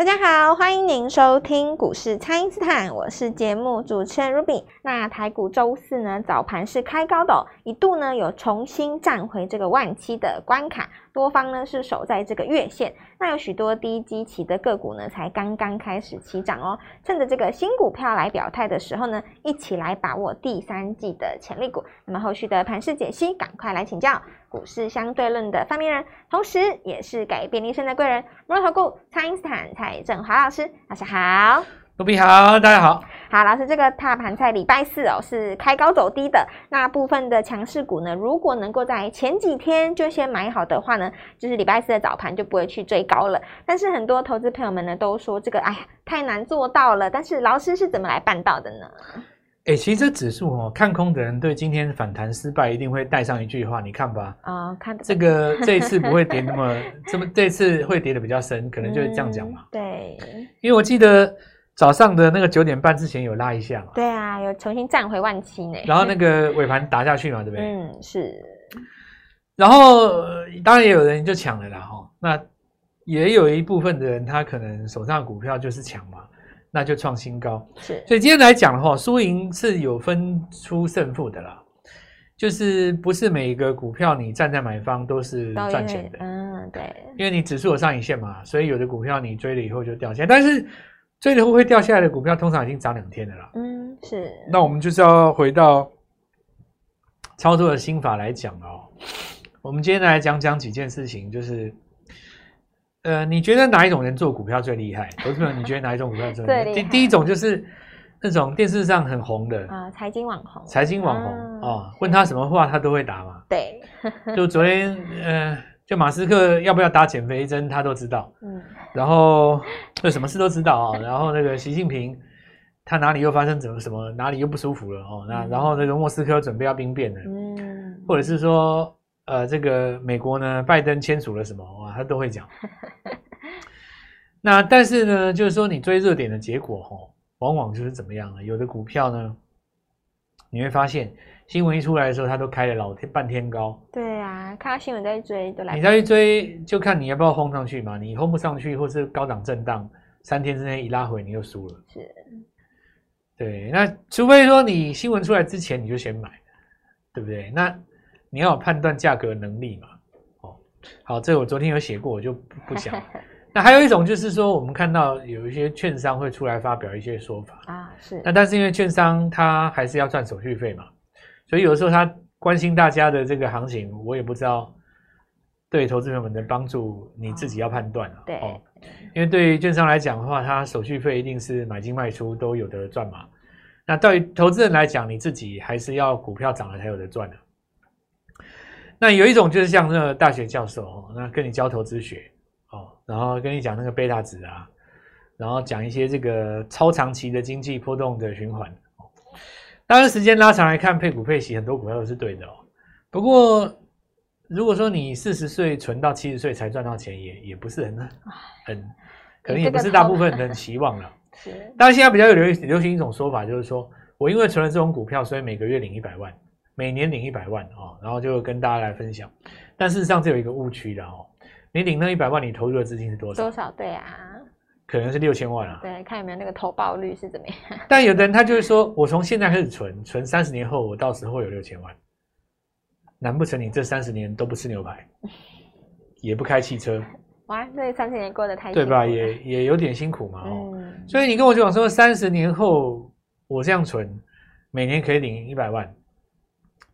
大家好，欢迎您收听股市蔡因斯坦，我是节目主持人 Ruby。那台股周四呢，早盘是开高的，一度呢有重新站回这个万七的关卡，多方呢是守在这个月线。那有许多低基期的个股呢，才刚刚开始起涨哦。趁着这个新股票来表态的时候呢，一起来把握第三季的潜力股。那么后续的盘势解析，赶快来请教。股市相对论的发明人，同时也是改变一生的贵人——摩尔投顾蔡因斯坦蔡振华老师，老师好。卢比好，大家好。好，老师，这个大盘在礼拜四哦是开高走低的，那部分的强势股呢，如果能够在前几天就先买好的话呢，就是礼拜四的早盘就不会去追高了。但是很多投资朋友们呢都说这个哎呀太难做到了，但是老师是怎么来办到的呢？哎、欸，其实这指数哦，看空的人对今天反弹失败一定会带上一句话，你看吧，啊、哦，看这个 这一次不会跌那么这么，这次会跌的比较深，可能就是这样讲嘛、嗯。对，因为我记得早上的那个九点半之前有拉一下嘛。对啊，有重新站回万七呢。然后那个尾盘打下去嘛，对不对？嗯，是。然后当然也有人就抢了啦，哈，那也有一部分的人他可能手上的股票就是抢嘛。那就创新高，是，所以今天来讲的话，输赢是有分出胜负的啦，就是不是每一个股票你站在买方都是赚钱的，嗯，对，因为你指数有上影线嘛，所以有的股票你追了以后就掉下来，但是追了会会掉下来的股票通常已经涨两天的啦，嗯，是，那我们就是要回到操作的心法来讲哦，我们今天来讲讲几件事情，就是。呃，你觉得哪一种人做股票最厉害？投资朋友，你觉得哪一种股票最厉害？第第一种就是那种电视上很红的啊，财经网红，财经网红啊，问他什么话他都会答嘛。对，就昨天呃，就马斯克要不要打减肥针，他都知道。嗯，然后就什么事都知道啊。然后那个习近平他哪里又发生怎么什么，哪里又不舒服了哦。那然后那个莫斯科准备要兵变了，嗯，或者是说。呃，这个美国呢，拜登签署了什么哇，他都会讲。那但是呢，就是说你追热点的结果哦，往往就是怎么样呢？有的股票呢，你会发现新闻一出来的时候，它都开了老天半天高。对啊，看到新闻再追都来。你再去追，就看你要不要轰上去嘛。你轰不上去，或是高档震荡，三天之内一拉回，你又输了。是。对，那除非说你新闻出来之前你就先买，对不对？那。你要有判断价格能力嘛？哦，好，这个我昨天有写过，我就不不讲。那还有一种就是说，我们看到有一些券商会出来发表一些说法啊，是。那但是因为券商他还是要赚手续费嘛，所以有的时候他关心大家的这个行情，我也不知道对投资朋友们的帮助，你自己要判断啊。对，哦，因为对于券商来讲的话，他手续费一定是买进卖出都有得赚嘛。那对于投资人来讲，你自己还是要股票涨了才有的赚的。那有一种就是像那个大学教授哦，那跟你教投资学哦，然后跟你讲那个贝塔值啊，然后讲一些这个超长期的经济波动的循环。当然时间拉长来看，配股配息很多股票都是对的哦。不过如果说你四十岁存到七十岁才赚到钱也，也也不是很很，可能也不是大部分人期望了。是。当然现在比较有流流行一种说法，就是说我因为存了这种股票，所以每个月领一百万。每年领一百万啊，然后就跟大家来分享。但事实上，这有一个误区的哦。你领那一百万，你投入的资金是多少？多少？对啊，可能是六千万啊。对，看有没有那个投报率是怎么样。但有的人他就是说，我从现在开始存，存三十年后，我到时候有六千万。难不成你这三十年都不吃牛排，也不开汽车？哇，这三十年过得太对吧？也也有点辛苦嘛哦。嗯。所以你跟我讲说，三十年后我这样存，每年可以领一百万。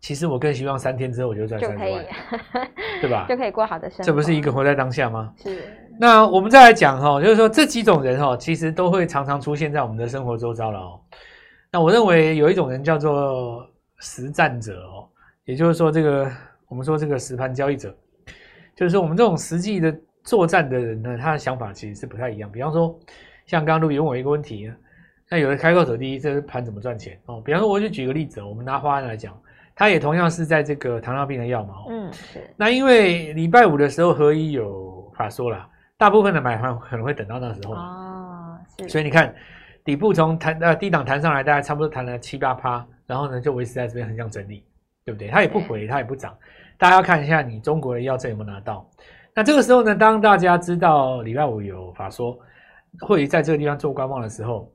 其实我更希望三天之后我就赚三十万，对吧？就可以过好的生活。这不是一个活在当下吗？是。那我们再来讲哈，就是说这几种人哈，其实都会常常出现在我们的生活周遭了哦。那我认为有一种人叫做实战者哦，也就是说这个我们说这个实盘交易者，就是说我们这种实际的作战的人呢，他的想法其实是不太一样。比方说，像刚刚陆问我一个问题，那有的开高走低，这个盘怎么赚钱哦？比方说，我就举个例子，我们拿花安来讲。他也同样是在这个糖尿病的药嘛，嗯，是。那因为礼拜五的时候，何一有法说了，大部分的买盘可能会等到那时候哦，是。所以你看，底部从弹呃低档弹上来，大概差不多弹了七八趴，然后呢就维持在这边横向整理，对不对？它也不回，它也不涨。大家要看一下你中国的药证有没有拿到。那这个时候呢，当大家知道礼拜五有法说，会在这个地方做观望的时候，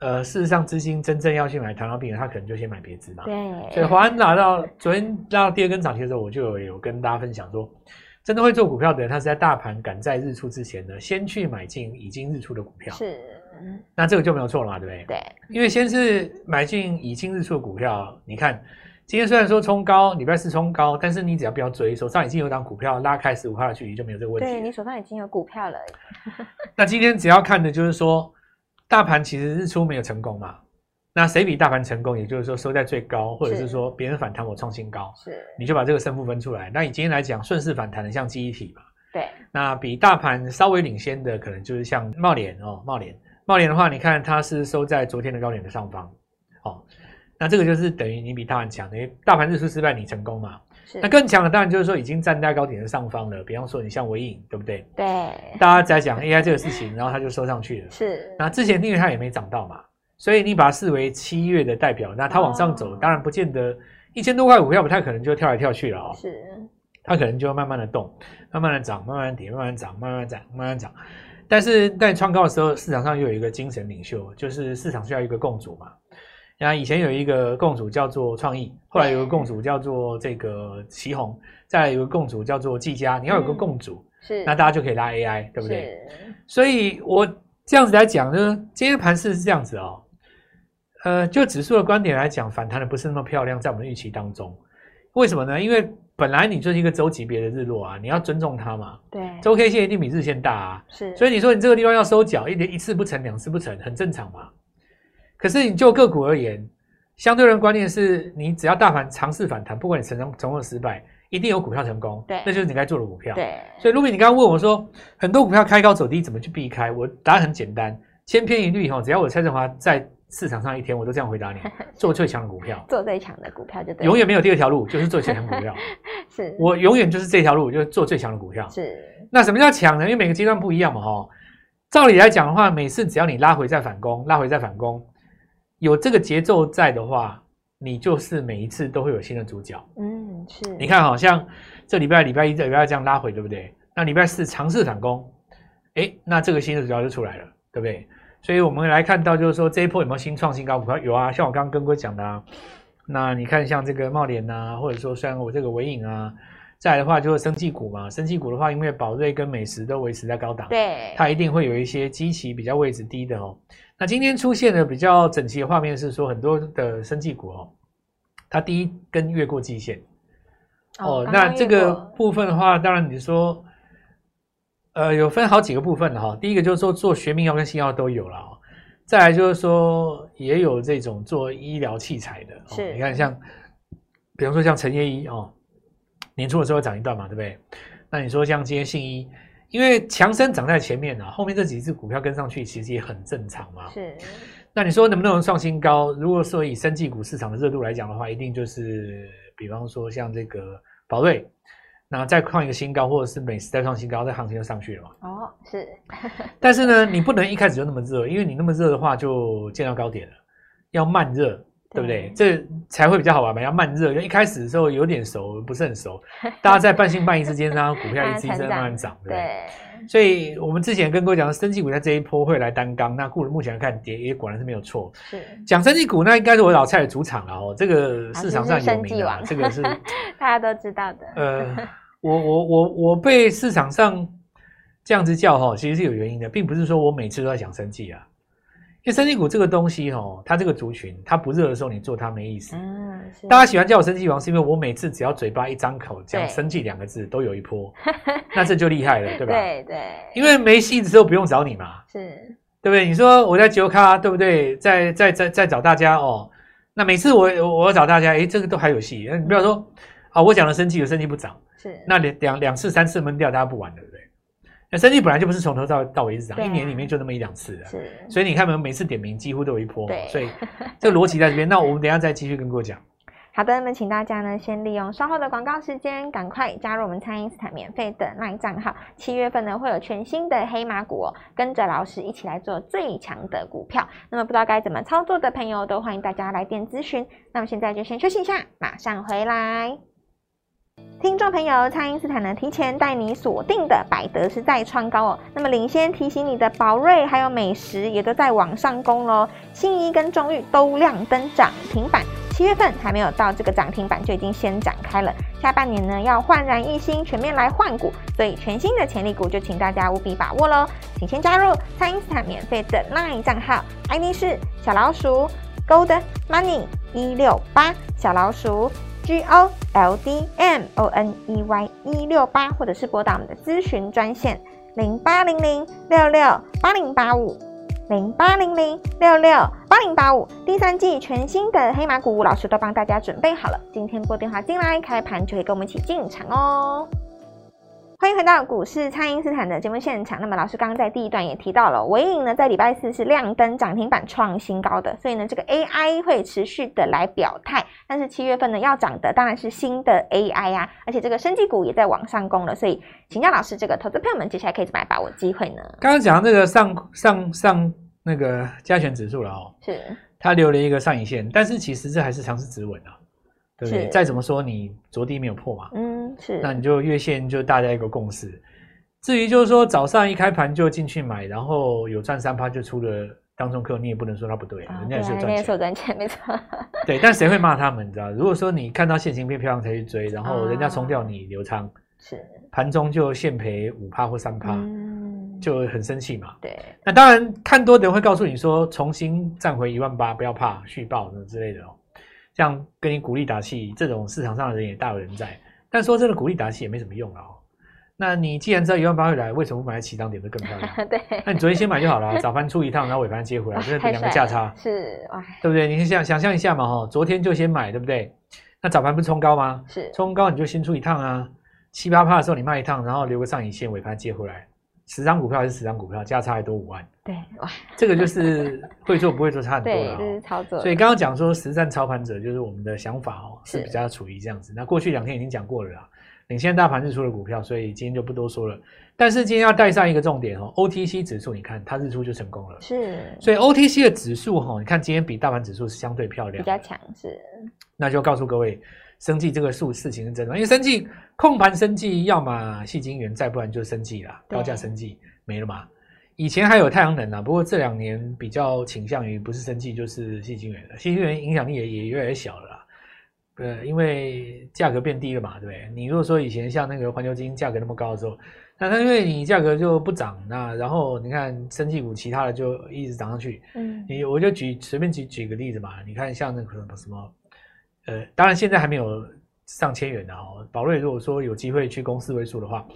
呃，事实上资金真正要去买糖尿病人，他可能就先买别支嘛。对。所以华安拿到昨天拉到第二根涨停的时候，我就有，有跟大家分享说，真的会做股票的人，他是在大盘赶在日出之前呢，先去买进已经日出的股票。是。那这个就没有错了嘛，对不对？对。因为先是买进已经日出的股票，你看。今天虽然说冲高，礼拜四冲高，但是你只要不要追，手上已经有档股票拉开十五号的距离就没有这个问题。对，你手上已经有股票了。那今天只要看的就是说，大盘其实日出没有成功嘛？那谁比大盘成功？也就是说收在最高，或者是说别人反弹我创新高，是你就把这个胜负分出来。那你今天来讲顺势反弹的像记忆体嘛？对。那比大盘稍微领先的可能就是像茂联哦，茂联，茂联的话，你看它是收在昨天的高点的上方，哦。那这个就是等于你比大盘强，因为大盘日出失败，你成功嘛？是。那更强的当然就是说已经站在高点的上方了。比方说你像微影，对不对？对。大家在讲 AI 这个事情，然后它就收上去了。是。那之前因为它也没涨到嘛，所以你把它视为七月的代表，那它往上走，哦、当然不见得一千多块股票不太可能就跳来跳去了哦。是。它可能就会慢慢的动，慢慢的涨，慢慢跌，慢慢涨，慢慢涨，慢慢涨。但是在创高的时候，市场上又有一个精神领袖，就是市场需要一个共主嘛。那以前有一个共主叫做创意，后来有个共主叫做这个旗宏，再来有个共主叫做技嘉。你要有个共主，是那大家就可以拉 AI，对不对？所以我这样子来讲呢，今天盘势是这样子哦。呃，就指数的观点来讲，反弹的不是那么漂亮，在我们的预期当中。为什么呢？因为本来你就是一个周级别的日落啊，你要尊重它嘛。对，周 K 线一定比日线大啊。是，所以你说你这个地方要收脚，一点一次不成，两次不成，很正常嘛。可是你就个股而言，相对论观念是你只要大盘尝试反弹，不管你成功成功失败，一定有股票成功。对，那就是你该做的股票。对，所以卢比，你刚刚问我说，很多股票开高走低，怎么去避开？我答案很简单，千篇一律哈，只要我蔡振华在市场上一天，我都这样回答你：做最强的股票，做最强的股票就对，永远没有第二条路，就是做最强的股票。是，我永远就是这条路，就是做最强的股票。是，那什么叫强呢？因为每个阶段不一样嘛，哈。照理来讲的话，每次只要你拉回再反攻，拉回再反攻。有这个节奏在的话，你就是每一次都会有新的主角。嗯，是。你看，好像这礼拜礼拜一、这礼拜二这样拉回，对不对？那礼拜四尝试反攻，哎，那这个新的主角就出来了，对不对？所以我们来看到，就是说这一波有没有新创新高股票？有啊，像我刚刚跟各位讲的啊。那你看，像这个茂联啊，或者说像我这个尾影啊，再来的话就是生技股嘛。生技股的话，因为宝瑞跟美食都维持在高档，对，它一定会有一些基期比较位置低的哦。那今天出现的比较整齐的画面是说，很多的生技股哦，它第一根越过季线哦，哦。那这个部分的话，当然你说，呃，有分好几个部分的哈、哦。第一个就是说做学名药跟新药都有了哦，再来就是说也有这种做医疗器材的，是。你看像，比方说像陈业医哦，年初的时候涨一段嘛，对不对？那你说像今天信医。因为强生涨在前面啊，后面这几只股票跟上去，其实也很正常嘛。是。那你说能不能创新高？如果说以生技股市场的热度来讲的话，一定就是，比方说像这个宝瑞，那再创一个新高，或者是每次再创新高，这行情就上去了嘛。哦，是。但是呢，你不能一开始就那么热，因为你那么热的话，就见到高点了，要慢热。对不对？这才会比较好玩嘛，要慢热。因为一开始的时候有点熟，不是很熟，大家在半信半疑之间，让股票一直一直慢慢涨，对不对？对。所以我们之前跟各位讲，生技股在这一波会来担纲，那故目前来看跌也果然是没有错。是。讲生技股，那应该是我老蔡的主场了哦。这个市场上有名的，这个是 大家都知道的。呃，我我我我被市场上这样子叫哈，其实是有原因的，并不是说我每次都在讲生技啊。因为生技股这个东西哦，它这个族群，它不热的时候你做它没意思。嗯，大家喜欢叫我生技王，是因为我每次只要嘴巴一张口讲生技两个字，都有一波，那这就厉害了，对吧？对对。因为没戏的时候不用找你嘛，是，对不对？你说我在九咖，对不对？在在在在找大家哦，那每次我我找大家，诶，这个都还有戏。你不要说啊，我讲了生技有生技不涨，是，那两两两次三次闷掉，大家不玩了。那生技本来就不是从头到到尾一直涨，一年里面就那么一两次的，是。所以你看，我们每次点名几乎都有一波，所以这个逻辑在这边。那我们等一下再继续跟各位讲。好的，那么请大家呢，先利用稍后的广告时间，赶快加入我们蔡因斯坦免费的 LINE 账号。七月份呢，会有全新的黑马股哦，跟着老师一起来做最强的股票。那么不知道该怎么操作的朋友，都欢迎大家来电咨询。那么现在就先休息一下，马上回来。听众朋友，蔡因斯坦呢提前带你锁定的百德是再创高哦。那么领先提醒你的宝瑞还有美食也都在往上攻喽。新一跟中裕都亮灯涨停板，七月份还没有到这个涨停板就已经先展开了。下半年呢要焕然一新，全面来换股，所以全新的潜力股就请大家务必把握喽。请先加入蔡因斯坦免费的 LINE 账号，ID 是小老鼠 Gold Money 一六八小老鼠。G O L D M O N E Y 一六八，或者是拨打我们的咨询专线零八零零六六八零八五零八零零六六八零八五。第三季全新的黑马股，老师都帮大家准备好了，今天拨电话进来，开盘就可以跟我们一起进场哦。欢迎回到股市，蔡因斯坦的节目现场。那么老师刚刚在第一段也提到了，纬颖呢在礼拜四是亮灯涨停板创新高的，所以呢这个 AI 会持续的来表态。但是七月份呢要涨的当然是新的 AI 啊，而且这个生技股也在往上攻了。所以请教老师，这个投资朋友们接下来可以怎么来把握机会呢？刚刚讲这个上上上那个加权指数了哦，是它留了一个上影线，但是其实这还是强势止稳啊。对不对？再怎么说，你昨低没有破嘛？嗯，是。那你就月线就大家一个共识。至于就是说早上一开盘就进去买，然后有赚三趴就出了当中客，你也不能说他不对，啊、人家也是赚钱，没错，赚钱没错。对，但谁会骂他们？你知道？如果说你看到现行变漂亮才去追，然后人家冲掉你留仓，是盘中就现赔五趴或三趴，嗯，就很生气嘛。对。那当然，看多的人会告诉你说，重新站回一万八，不要怕，续报什么之类的哦。这样跟你鼓励打气，这种市场上的人也大有人在。但说真的，鼓励打气也没什么用了哦。那你既然知道一万八会来，为什么不买在起涨点就更漂亮？对。那你昨天先买就好了，早盘出一趟，然后尾盘接回来，这两个价差是哇，对不对？你想想象一下嘛，哈，昨天就先买，对不对？那早盘不是冲高吗？是。冲高你就先出一趟啊，七八趴的时候你卖一趟，然后留个上影线，尾盘接回来。十张股票还是十张股票，价差还多五万。对，哇，这个就是会做不会做差很多了。对，就是操作。所以刚刚讲说实战操盘者就是我们的想法哦，是比较处于这样子。那过去两天已经讲过了啦，领先大盘日出的股票，所以今天就不多说了。但是今天要带上一个重点哦，OTC 指数，你看它日出就成功了。是。所以 OTC 的指数哈，你看今天比大盘指数是相对漂亮，比较强势。那就告诉各位。生技这个数事情是真的，因为生技控盘生技，要么戏晶圆，再不然就是生技啦，高价生技没了嘛。以前还有太阳能啊，不过这两年比较倾向于不是生技就是矽晶圆了，矽晶圆影响力也也越来越小了啦。呃，因为价格变低了嘛，对不对？你如果说以前像那个环球金价格那么高的时候，那它因为你价格就不涨，那然后你看生技股其他的就一直涨上去。嗯，你我就举随便举举个例子嘛，你看像那个什么。呃，当然现在还没有上千元的哦。宝瑞如果说有机会去攻四位数的话，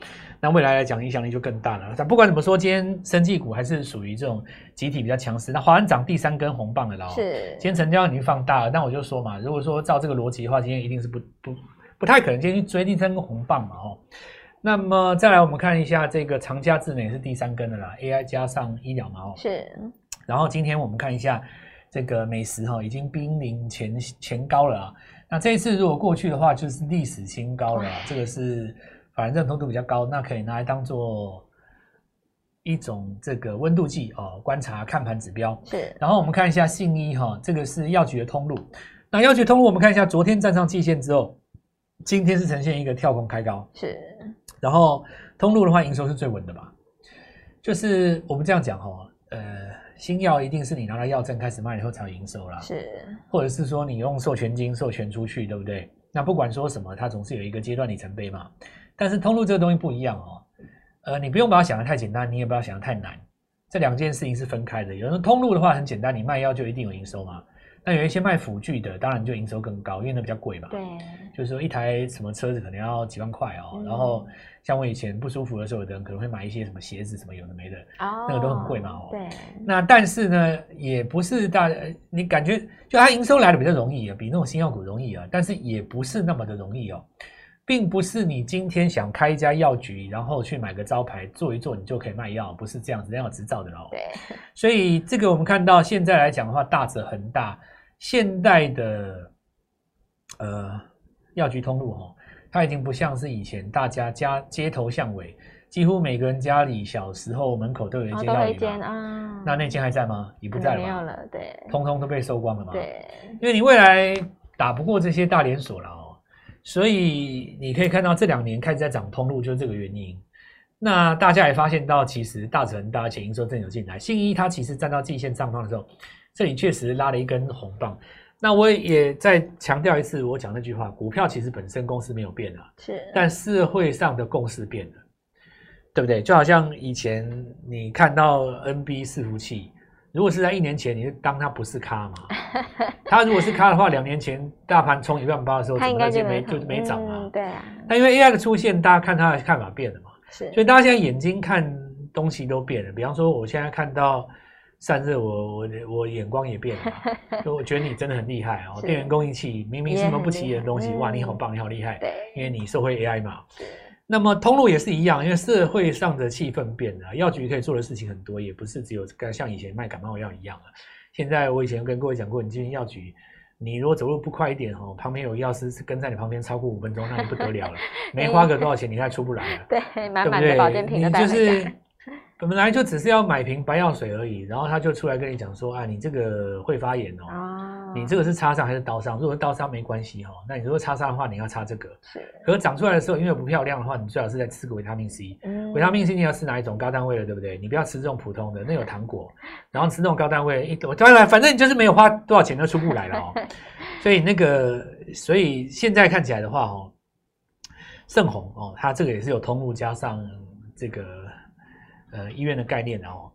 那未来来讲影响力就更大了。但不管怎么说，今天生技股还是属于这种集体比较强势。那华安涨第三根红棒的了，是今天成交已经放大了。但我就说嘛，如果说照这个逻辑的话，今天一定是不不不太可能今天去追第三根红棒嘛哦。那么再来我们看一下这个长佳智能也是第三根的啦，AI 加上医疗嘛哦。是。然后今天我们看一下。这个美食哈已经濒临前前高了啊，那这一次如果过去的话，就是历史新高了。这个是法人认同度比较高，那可以拿来当做一种这个温度计哦，观察看盘指标。是。然后我们看一下信一哈，这个是药局的通路。那药局通路我们看一下，昨天站上季线之后，今天是呈现一个跳空开高。是。然后通路的话，营收是最稳的吧？就是我们这样讲哈，呃。新药一定是你拿到药证开始卖以后才有营收啦，是，或者是说你用授权金授权出去，对不对？那不管说什么，它总是有一个阶段里程碑嘛。但是通路这个东西不一样哦，呃，你不用把它想得太简单，你也不要想得太难，这两件事情是分开的。有人通路的话很简单，你卖药就一定有营收嘛。那有一些卖辅具的，当然就营收更高，因为那比较贵嘛。对，就是说一台什么车子可能要几万块哦。嗯、然后像我以前不舒服的时候，有的人可能会买一些什么鞋子，什么有的没的，哦、那个都很贵嘛。哦，对。那但是呢，也不是大，你感觉就它营收来的比较容易啊，比那种新药股容易啊，但是也不是那么的容易哦，并不是你今天想开一家药局，然后去买个招牌做一做，你就可以卖药，不是这样子，要有执照的哦。对。所以这个我们看到现在来讲的话，大者恒大。现代的呃药局通路哈，它已经不像是以前大家家街头巷尾，几乎每个人家里小时候门口都有一间药局啊。那那间还在吗？已不在了。没有了，对。通通都被收光了嘛。对。因为你未来打不过这些大连锁了哦。所以你可以看到这两年开始在涨通路，就是这个原因。那大家也发现到，其实大成、大家潜营收正有进来，信一它其实站到季线上方的时候，这里确实拉了一根红棒。那我也再强调一次，我讲那句话，股票其实本身公司没有变啊，是，但社会上的共识变了，对不对？就好像以前你看到 NB 伺服器，如果是在一年前，你就当它不是咖嘛？它如果是咖的话，两年前大盘冲一万八的时候，怎么就没就没涨啊？对啊。那因为 AI 的出现，大家看它的看法变了嘛？是，所以大家现在眼睛看东西都变了。比方说，我现在看到散热，我我我眼光也变了。就我觉得你真的很厉害哦，电源供应器明明是什么不起眼的东西，哇，你好棒，你好厉害。对，因为你受惠 AI 嘛。那么通路也是一样，因为社会上的气氛变了，药局可以做的事情很多，也不是只有跟像以前卖感冒药一样了。现在我以前跟各位讲过，你进药局。你如果走路不快一点哦，旁边有药师是跟在你旁边超过五分钟，那你不得了了。没花个多少钱，你还出不来了。对，满满的保健品你就是本来就只是要买瓶白药水而已，然后他就出来跟你讲说啊，你这个会发炎哦。啊你这个是擦伤还是刀伤？如果是刀伤没关系哈，那你如果擦伤的话，你要擦这个。是。可是长出来的时候，因为不漂亮的话，你最好是在吃个维他命 C。嗯。维他命 C 你要吃哪一种高单位的，对不对？你不要吃这种普通的，那有糖果。然后吃那种高单位，一当然反正你就是没有花多少钱就出不来了哦。所以那个，所以现在看起来的话哦，盛虹哦，它这个也是有通路加上这个呃医院的概念的哦。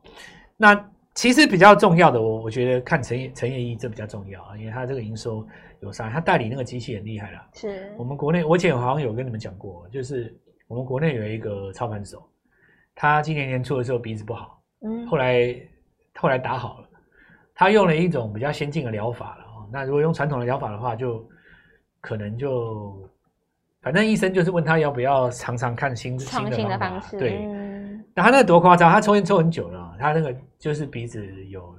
那。其实比较重要的，我我觉得看陈业陈业一这比较重要啊，因为他这个营收有上，他代理那个机器很厉害了。是我们国内，我以前好像有跟你们讲过，就是我们国内有一个操盘手，他今年年初的时候鼻子不好，嗯，后来后来打好了，他用了一种比较先进的疗法了啊。那如果用传统的疗法的话，就可能就反正医生就是问他要不要常常看新新的方法，对。他那多夸张，他抽烟抽很久了，他那个就是鼻子有，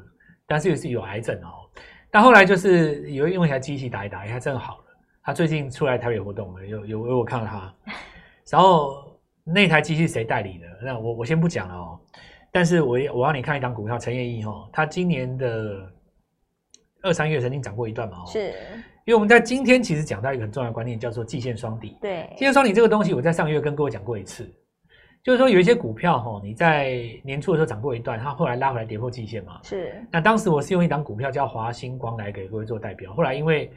但是也是有癌症哦。但后来就是有用一台机器打一打，他真的好了。他最近出来台北活动了，有有有我看到他。然后那台机器谁代理的？那我我先不讲了哦。但是我我让你看一档股票，陈业一哈，他今年的二三月曾经涨过一段嘛哦？是。因为我们在今天其实讲到一个很重要的观念，叫做季线双底。对，季线双底这个东西，我在上个月跟各位讲过一次。就是说，有一些股票哈，你在年初的时候涨过一段，它后来拉回来跌破季线嘛。是。那当时我是用一档股票叫华星光来给各位做代表，后来因为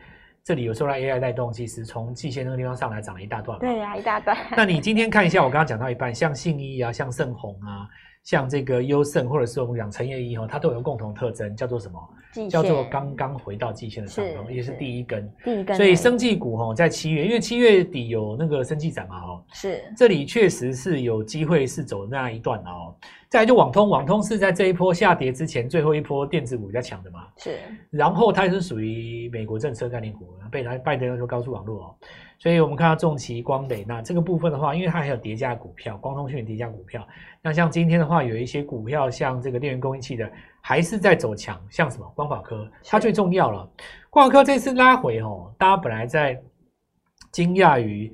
这里有受到 AI 带动，其实从季线那个地方上来涨了一大段。对呀、啊，一大段。那你今天看一下，我刚刚讲到一半，像信义啊，像盛虹啊。像这个优胜，或者是我们讲陈业一哈，它都有个共同特征，叫做什么？叫做刚刚回到季线的上方，也是第一根。第一根。所以生技股哈，在七月，因为七月底有那个生技展嘛哈，是这里确实是有机会是走那一段哦。再来就网通，网通是在这一波下跌之前最后一波电子股比较强的嘛。是。然后它也是属于美国政策概念股，被来拜登说高速网络哦。所以我们看到重奇光磊，那这个部分的话，因为它还有叠加股票，光通讯叠加股票。那像今天的话，有一些股票，像这个电源供应器的，还是在走强，像什么光宝科，它最重要了。光宝科这次拉回哦，大家本来在惊讶于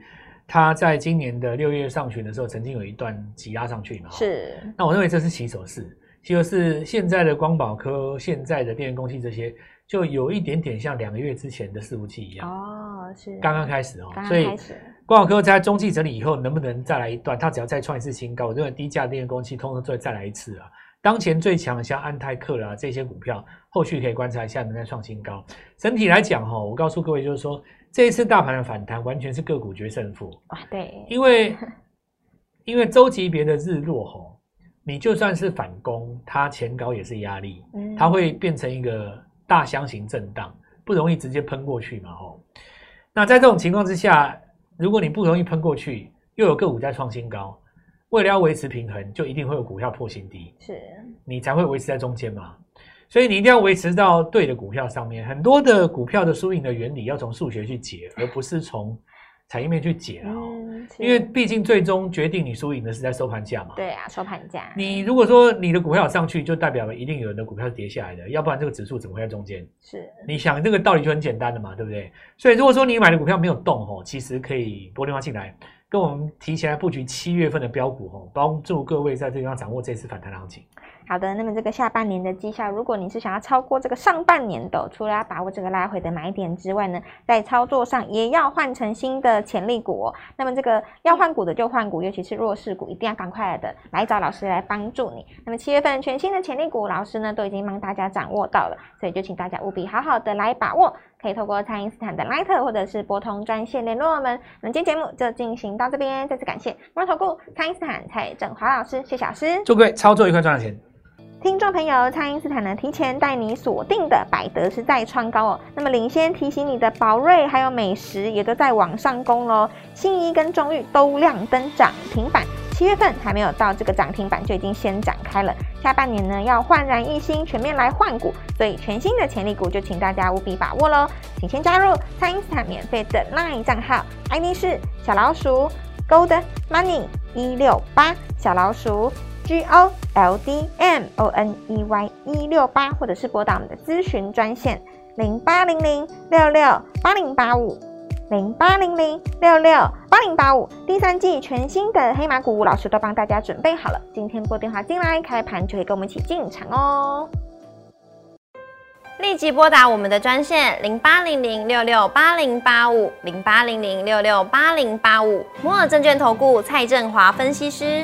它在今年的六月上旬的时候，曾经有一段急拉上去嘛。是。那我认为这是起手式，其实是现在的光宝科，现在的电源供应器这些。就有一点点像两个月之前的伺服器一样哦，是刚刚开始哦，刚刚开始，所以光宝科在中期整理以后，能不能再来一段？它只要再创一次新高，我认为低价电源供应器通通再再来一次啊。当前最强的像安泰克啦这些股票，后续可以观察一下能不能创新高。整体来讲哈，我告诉各位就是说，这一次大盘的反弹完全是个股决胜负啊，对，因为因为周级别的日落哦，你就算是反攻，它前高也是压力，嗯，它会变成一个。大箱型震荡不容易直接喷过去嘛？吼，那在这种情况之下，如果你不容易喷过去，又有个股在创新高，为了要维持平衡，就一定会有股票破新低，是，你才会维持在中间嘛。所以你一定要维持到对的股票上面。很多的股票的输赢的原理要从数学去解，而不是从。产业面去解了哦，因为毕竟最终决定你输赢的是在收盘价嘛。对啊，收盘价。你如果说你的股票上去，就代表了一定有人的股票是跌下来的，要不然这个指数怎么会在中间？是。你想这个道理就很简单的嘛，对不对？所以如果说你买的股票没有动吼，其实可以拨电话进来，跟我们提前来布局七月份的标股吼，帮助各位在这地方掌握这次反弹行情。好的，那么这个下半年的绩效，如果你是想要超过这个上半年的，除了要把握这个拉回的买点之外呢，在操作上也要换成新的潜力股。那么这个要换股的就换股，尤其是弱势股，一定要赶快的来找老师来帮助你。那么七月份全新的潜力股，老师呢都已经帮大家掌握到了，所以就请大家务必好好的来把握。可以透过蔡因斯坦的 Line 或者是拨通专线联络我们。那今天节目就进行到这边，再次感谢摩投顾蔡因斯坦蔡正华老师，谢谢老师。祝各位操作愉快，赚到钱。听众朋友，蔡因斯坦呢提前带你锁定的百德是再创高哦。那么领先提醒你的宝瑞还有美食也都在往上攻喽。新一跟中裕都亮灯涨停板。七月份还没有到这个涨停板，就已经先展开了。下半年呢，要焕然一新，全面来换股，所以全新的潜力股就请大家务必把握喽。请先加入蔡因斯坦免费的 LINE 账号，ID 是小老鼠 Gold Money 一六八，小老鼠 G O L D M O N E Y 一六八，或者是拨打我们的咨询专线零八零零六六八零八五。零八零零六六八零八五，第三季全新的黑马股，老师都帮大家准备好了。今天拨电话进来，开盘就可以跟我们一起进场哦。立即拨打我们的专线零八零零六六八零八五零八零零六六八零八五，摩尔证券投顾蔡振华分析师。